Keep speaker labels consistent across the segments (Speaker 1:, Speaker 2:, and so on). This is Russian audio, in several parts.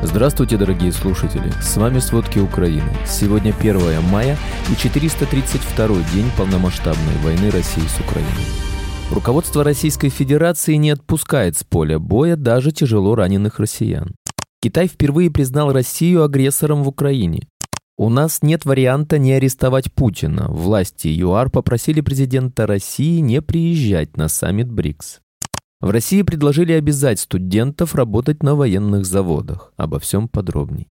Speaker 1: Здравствуйте, дорогие слушатели! С вами «Сводки Украины». Сегодня 1 мая и 432 день полномасштабной войны России с Украиной. Руководство Российской Федерации не отпускает с поля боя даже тяжело раненых россиян. Китай впервые признал Россию агрессором в Украине. У нас нет варианта не арестовать Путина. Власти ЮАР попросили президента России не приезжать на саммит БРИКС. В России предложили обязать студентов работать на военных заводах. Обо всем подробней.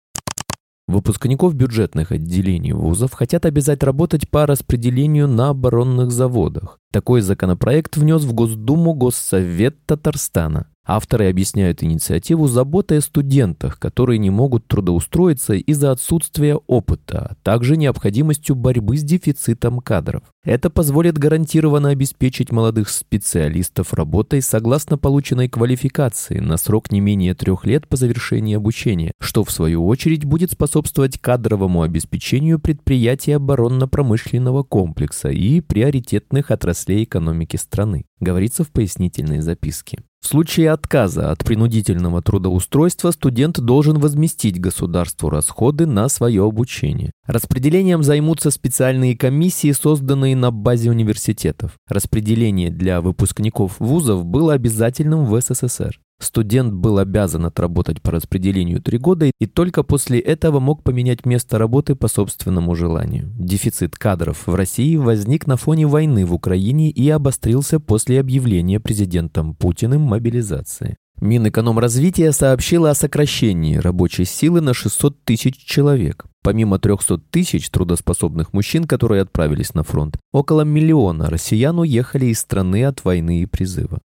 Speaker 1: Выпускников бюджетных отделений вузов хотят обязать работать по распределению на оборонных заводах. Такой законопроект внес в Госдуму Госсовет Татарстана. Авторы объясняют инициативу заботой о студентах, которые не могут трудоустроиться из-за отсутствия опыта, а также необходимостью борьбы с дефицитом кадров. Это позволит гарантированно обеспечить молодых специалистов работой согласно полученной квалификации на срок не менее трех лет по завершении обучения, что в свою очередь будет способствовать кадровому обеспечению предприятий оборонно-промышленного комплекса и приоритетных отраслей экономики страны, говорится в пояснительной записке. В случае отказа от принудительного трудоустройства студент должен возместить государству расходы на свое обучение. Распределением займутся специальные комиссии, созданные на базе университетов. Распределение для выпускников вузов было обязательным в СССР. Студент был обязан отработать по распределению три года и только после этого мог поменять место работы по собственному желанию. Дефицит кадров в России возник на фоне войны в Украине и обострился после объявления президентом Путиным мобилизации. Минэкономразвития сообщила о сокращении рабочей силы на 600 тысяч человек. Помимо 300 тысяч трудоспособных мужчин, которые отправились на фронт, около миллиона россиян уехали из страны от войны и призыва.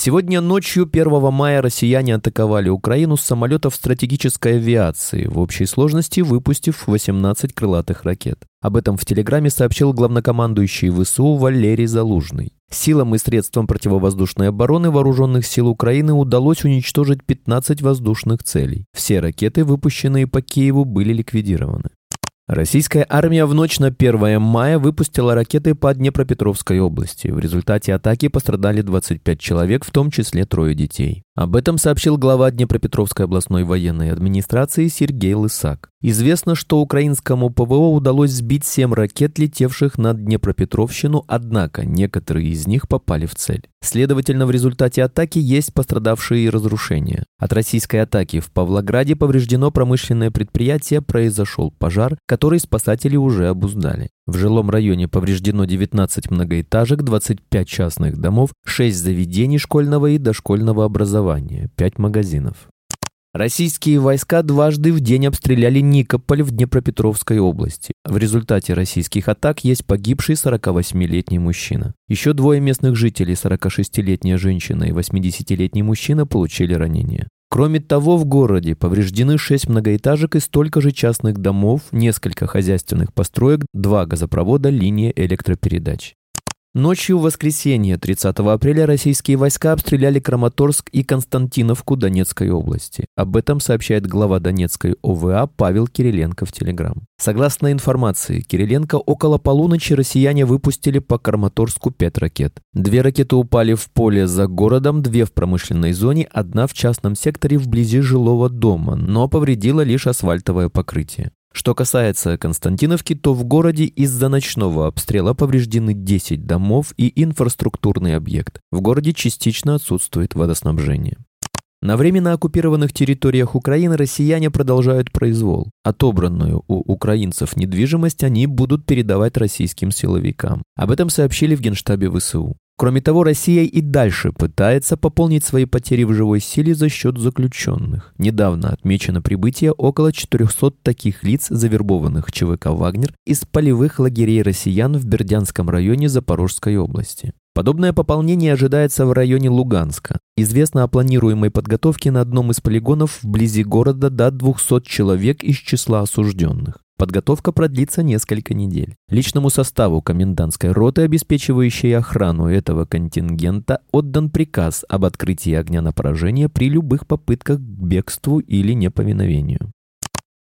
Speaker 1: Сегодня ночью 1 мая россияне атаковали Украину с самолетов стратегической авиации, в общей сложности выпустив 18 крылатых ракет. Об этом в Телеграме сообщил главнокомандующий ВСУ Валерий Залужный. Силам и средствам противовоздушной обороны вооруженных сил Украины удалось уничтожить 15 воздушных целей. Все ракеты, выпущенные по Киеву, были ликвидированы. Российская армия в ночь на 1 мая выпустила ракеты по Днепропетровской области. В результате атаки пострадали 25 человек, в том числе трое детей. Об этом сообщил глава Днепропетровской областной военной администрации Сергей Лысак. Известно, что украинскому ПВО удалось сбить 7 ракет, летевших над Днепропетровщину, однако некоторые из них попали в цель. Следовательно, в результате атаки есть пострадавшие и разрушения. От российской атаки в Павлограде повреждено промышленное предприятие, произошел пожар, который спасатели уже обуздали. В жилом районе повреждено 19 многоэтажек, 25 частных домов, 6 заведений школьного и дошкольного образования, 5 магазинов. Российские войска дважды в день обстреляли Никополь в Днепропетровской области. В результате российских атак есть погибший 48-летний мужчина. Еще двое местных жителей, 46-летняя женщина и 80-летний мужчина, получили ранения. Кроме того, в городе повреждены шесть многоэтажек и столько же частных домов, несколько хозяйственных построек, два газопровода, линия электропередач. Ночью в воскресенье 30 апреля российские войска обстреляли Краматорск и Константиновку Донецкой области. Об этом сообщает глава Донецкой ОВА Павел Кириленко в Телеграм. Согласно информации, Кириленко около полуночи россияне выпустили по Краматорску пять ракет. Две ракеты упали в поле за городом, две в промышленной зоне, одна в частном секторе вблизи жилого дома, но повредила лишь асфальтовое покрытие. Что касается Константиновки, то в городе из-за ночного обстрела повреждены 10 домов и инфраструктурный объект. В городе частично отсутствует водоснабжение. На временно оккупированных территориях Украины россияне продолжают произвол. Отобранную у украинцев недвижимость они будут передавать российским силовикам. Об этом сообщили в Генштабе ВСУ. Кроме того, Россия и дальше пытается пополнить свои потери в живой силе за счет заключенных. Недавно отмечено прибытие около 400 таких лиц, завербованных ЧВК «Вагнер» из полевых лагерей россиян в Бердянском районе Запорожской области. Подобное пополнение ожидается в районе Луганска. Известно о планируемой подготовке на одном из полигонов вблизи города до 200 человек из числа осужденных. Подготовка продлится несколько недель. Личному составу комендантской роты, обеспечивающей охрану этого контингента, отдан приказ об открытии огня на поражение при любых попытках к бегству или неповиновению.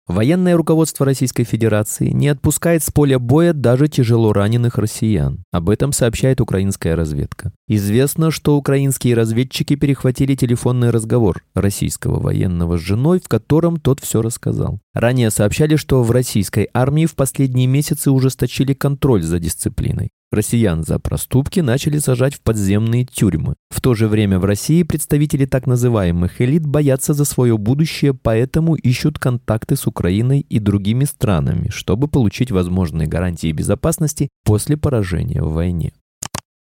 Speaker 1: Военное руководство Российской Федерации не отпускает с поля боя даже тяжело раненых россиян. Об этом сообщает украинская разведка. Известно, что украинские разведчики перехватили телефонный разговор российского военного с женой, в котором тот все рассказал. Ранее сообщали, что в российской армии в последние месяцы ужесточили контроль за дисциплиной. Россиян за проступки начали сажать в подземные тюрьмы. В то же время в России представители так называемых элит боятся за свое будущее, поэтому ищут контакты с Украиной и другими странами, чтобы получить возможные гарантии безопасности после поражения в войне.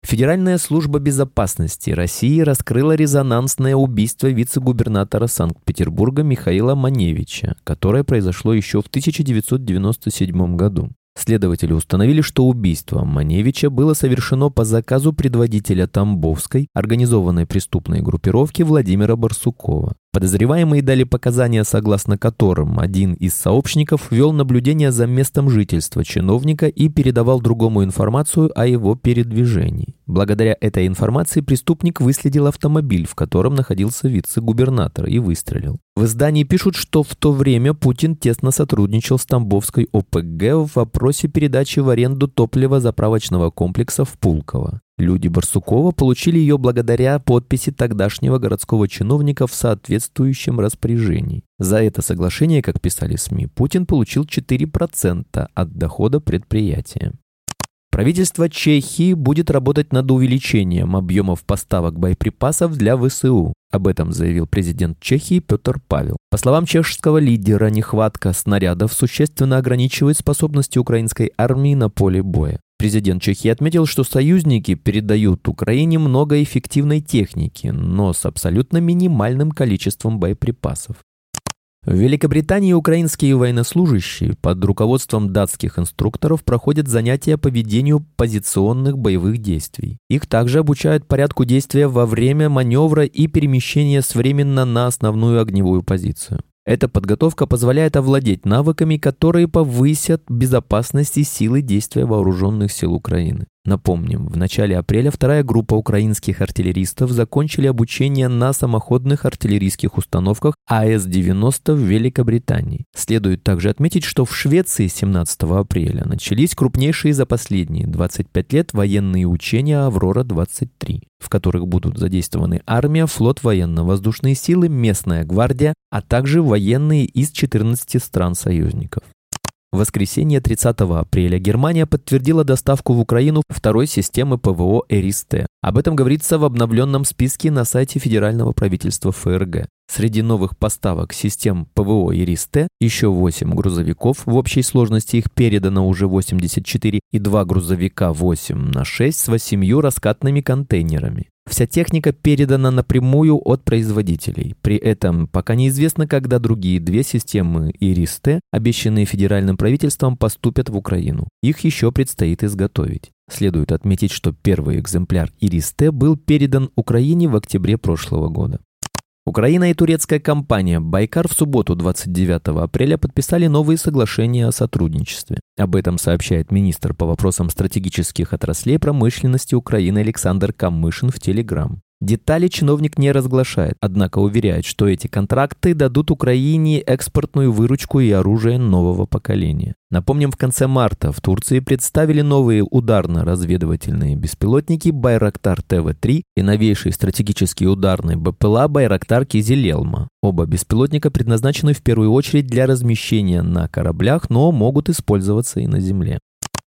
Speaker 1: Федеральная служба безопасности России раскрыла резонансное убийство вице-губернатора Санкт-Петербурга Михаила Маневича, которое произошло еще в 1997 году. Следователи установили, что убийство Маневича было совершено по заказу предводителя Тамбовской организованной преступной группировки Владимира Барсукова. Подозреваемые дали показания, согласно которым один из сообщников вел наблюдение за местом жительства чиновника и передавал другому информацию о его передвижении. Благодаря этой информации преступник выследил автомобиль, в котором находился вице-губернатор, и выстрелил. В издании пишут, что в то время Путин тесно сотрудничал с Тамбовской ОПГ в вопросе передачи в аренду топлива заправочного комплекса в Пулково. Люди Барсукова получили ее благодаря подписи тогдашнего городского чиновника в соответствующем распоряжении. За это соглашение, как писали СМИ, Путин получил 4% от дохода предприятия. Правительство Чехии будет работать над увеличением объемов поставок боеприпасов для ВСУ. Об этом заявил президент Чехии Петр Павел. По словам чешского лидера, нехватка снарядов существенно ограничивает способности украинской армии на поле боя. Президент Чехии отметил, что союзники передают Украине много эффективной техники, но с абсолютно минимальным количеством боеприпасов. В Великобритании украинские военнослужащие под руководством датских инструкторов проходят занятия по ведению позиционных боевых действий. Их также обучают порядку действия во время маневра и перемещения с временно на основную огневую позицию. Эта подготовка позволяет овладеть навыками, которые повысят безопасность и силы действия вооруженных сил Украины. Напомним, в начале апреля вторая группа украинских артиллеристов закончили обучение на самоходных артиллерийских установках АС-90 в Великобритании. Следует также отметить, что в Швеции 17 апреля начались крупнейшие за последние 25 лет военные учения «Аврора-23», в которых будут задействованы армия, флот, военно-воздушные силы, местная гвардия, а также военные из 14 стран-союзников. В воскресенье 30 апреля Германия подтвердила доставку в Украину второй системы ПВО «Эристе». Об этом говорится в обновленном списке на сайте федерального правительства ФРГ. Среди новых поставок систем ПВО «Иристе» еще 8 грузовиков, в общей сложности их передано уже 84, и два грузовика 8 на 6 с 8 раскатными контейнерами. Вся техника передана напрямую от производителей. При этом пока неизвестно, когда другие две системы ИРИС-Т, обещанные федеральным правительством, поступят в Украину. Их еще предстоит изготовить. Следует отметить, что первый экземпляр ИРИС-Т был передан Украине в октябре прошлого года. Украина и турецкая компания «Байкар» в субботу 29 апреля подписали новые соглашения о сотрудничестве. Об этом сообщает министр по вопросам стратегических отраслей промышленности Украины Александр Камышин в Телеграм. Детали чиновник не разглашает, однако уверяет, что эти контракты дадут Украине экспортную выручку и оружие нового поколения. Напомним, в конце марта в Турции представили новые ударно-разведывательные беспилотники «Байрактар ТВ-3» и новейший стратегический ударный БПЛА «Байрактар Кизилелма». Оба беспилотника предназначены в первую очередь для размещения на кораблях, но могут использоваться и на земле.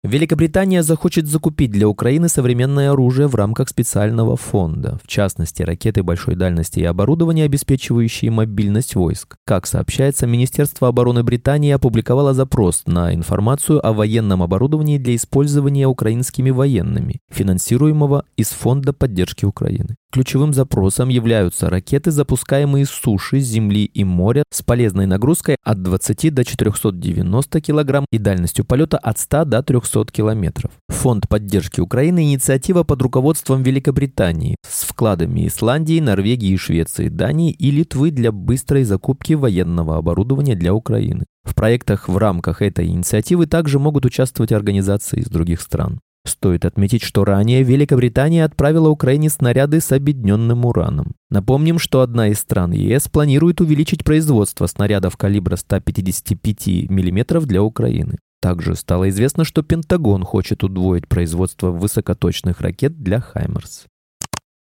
Speaker 1: Великобритания захочет закупить для Украины современное оружие в рамках специального фонда, в частности, ракеты большой дальности и оборудование, обеспечивающие мобильность войск. Как сообщается, Министерство обороны Британии опубликовало запрос на информацию о военном оборудовании для использования украинскими военными, финансируемого из Фонда поддержки Украины. Ключевым запросом являются ракеты, запускаемые с суши, земли и моря с полезной нагрузкой от 20 до 490 кг и дальностью полета от 100 до 300 км. Фонд поддержки Украины – инициатива под руководством Великобритании с вкладами Исландии, Норвегии, Швеции, Дании и Литвы для быстрой закупки военного оборудования для Украины. В проектах в рамках этой инициативы также могут участвовать организации из других стран. Стоит отметить, что ранее Великобритания отправила Украине снаряды с объединенным ураном. Напомним, что одна из стран ЕС планирует увеличить производство снарядов калибра 155 мм для Украины. Также стало известно, что Пентагон хочет удвоить производство высокоточных ракет для «Хаймерс».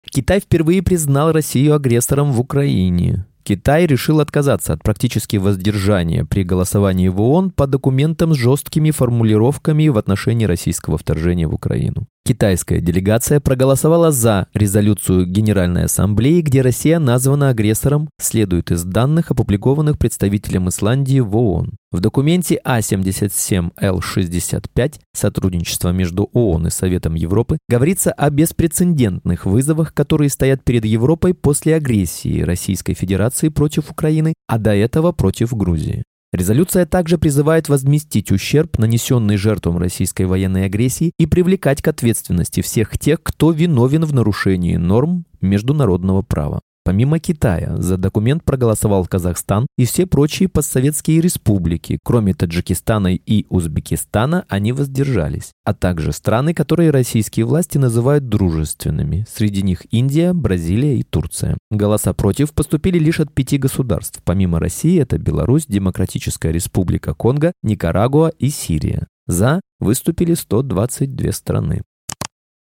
Speaker 1: Китай впервые признал Россию агрессором в Украине. Китай решил отказаться от практически воздержания при голосовании в ООН по документам с жесткими формулировками в отношении российского вторжения в Украину. Китайская делегация проголосовала за резолюцию Генеральной Ассамблеи, где Россия названа агрессором, следует из данных, опубликованных представителем Исландии в ООН. В документе А77Л65 «Сотрудничество между ООН и Советом Европы» говорится о беспрецедентных вызовах, которые стоят перед Европой после агрессии Российской Федерации против Украины, а до этого против Грузии. Резолюция также призывает возместить ущерб, нанесенный жертвам российской военной агрессии, и привлекать к ответственности всех тех, кто виновен в нарушении норм международного права. Помимо Китая, за документ проголосовал Казахстан и все прочие постсоветские республики, кроме Таджикистана и Узбекистана, они воздержались, а также страны, которые российские власти называют дружественными, среди них Индия, Бразилия и Турция. Голоса против поступили лишь от пяти государств, помимо России это Беларусь, Демократическая Республика Конго, Никарагуа и Сирия. За выступили 122 страны.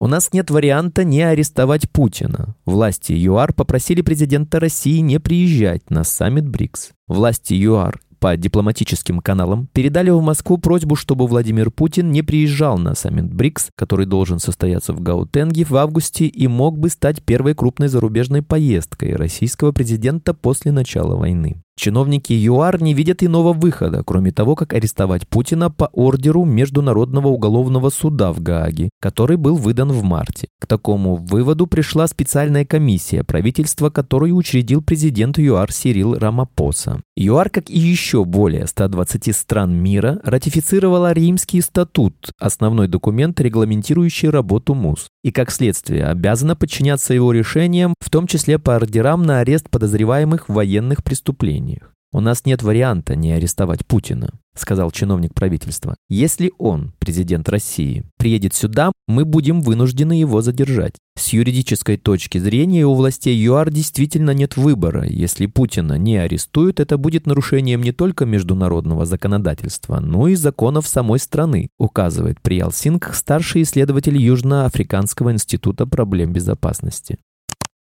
Speaker 1: У нас нет варианта не арестовать Путина. Власти ЮАР попросили президента России не приезжать на саммит БРИКС. Власти ЮАР по дипломатическим каналам передали в Москву просьбу, чтобы Владимир Путин не приезжал на саммит БРИКС, который должен состояться в Гаутенге в августе и мог бы стать первой крупной зарубежной поездкой российского президента после начала войны. Чиновники ЮАР не видят иного выхода, кроме того, как арестовать Путина по ордеру Международного уголовного суда в Гааге, который был выдан в марте. К такому выводу пришла специальная комиссия правительства, которую учредил президент ЮАР Сирил Рамапоса. ЮАР, как и еще более 120 стран мира, ратифицировала Римский статут, основной документ, регламентирующий работу МУС, и, как следствие, обязана подчиняться его решениям, в том числе по ордерам на арест подозреваемых в военных преступлениях преступлениях. «У нас нет варианта не арестовать Путина», — сказал чиновник правительства. «Если он, президент России, приедет сюда, мы будем вынуждены его задержать. С юридической точки зрения у властей ЮАР действительно нет выбора. Если Путина не арестуют, это будет нарушением не только международного законодательства, но и законов самой страны», указывает Приял Синг, старший исследователь Южноафриканского института проблем безопасности.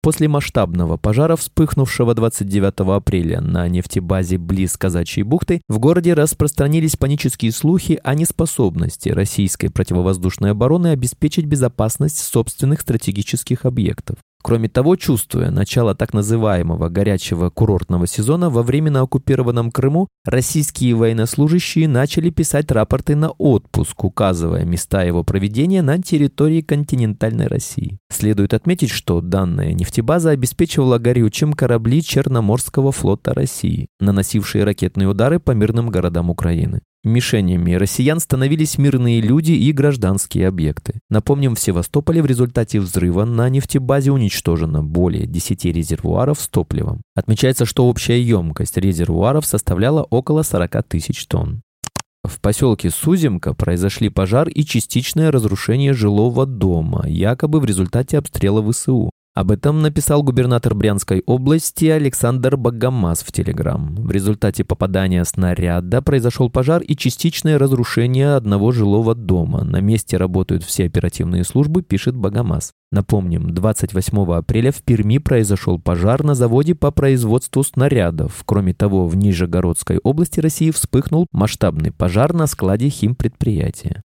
Speaker 1: После масштабного пожара, вспыхнувшего 29 апреля на нефтебазе близ Казачьей бухты, в городе распространились панические слухи о неспособности российской противовоздушной обороны обеспечить безопасность собственных стратегических объектов. Кроме того, чувствуя начало так называемого горячего курортного сезона, во время на оккупированном Крыму российские военнослужащие начали писать рапорты на отпуск, указывая места его проведения на территории континентальной России. Следует отметить, что данная нефтебаза обеспечивала горючим корабли Черноморского флота России, наносившие ракетные удары по мирным городам Украины. Мишенями россиян становились мирные люди и гражданские объекты. Напомним, в Севастополе в результате взрыва на нефтебазе уничтожено более 10 резервуаров с топливом. Отмечается, что общая емкость резервуаров составляла около 40 тысяч тонн. В поселке Суземка произошли пожар и частичное разрушение жилого дома, якобы в результате обстрела ВСУ. Об этом написал губернатор Брянской области Александр Богомаз в Телеграм. В результате попадания снаряда произошел пожар и частичное разрушение одного жилого дома. На месте работают все оперативные службы, пишет Богомаз. Напомним, 28 апреля в Перми произошел пожар на заводе по производству снарядов. Кроме того, в Нижегородской области России вспыхнул масштабный пожар на складе химпредприятия.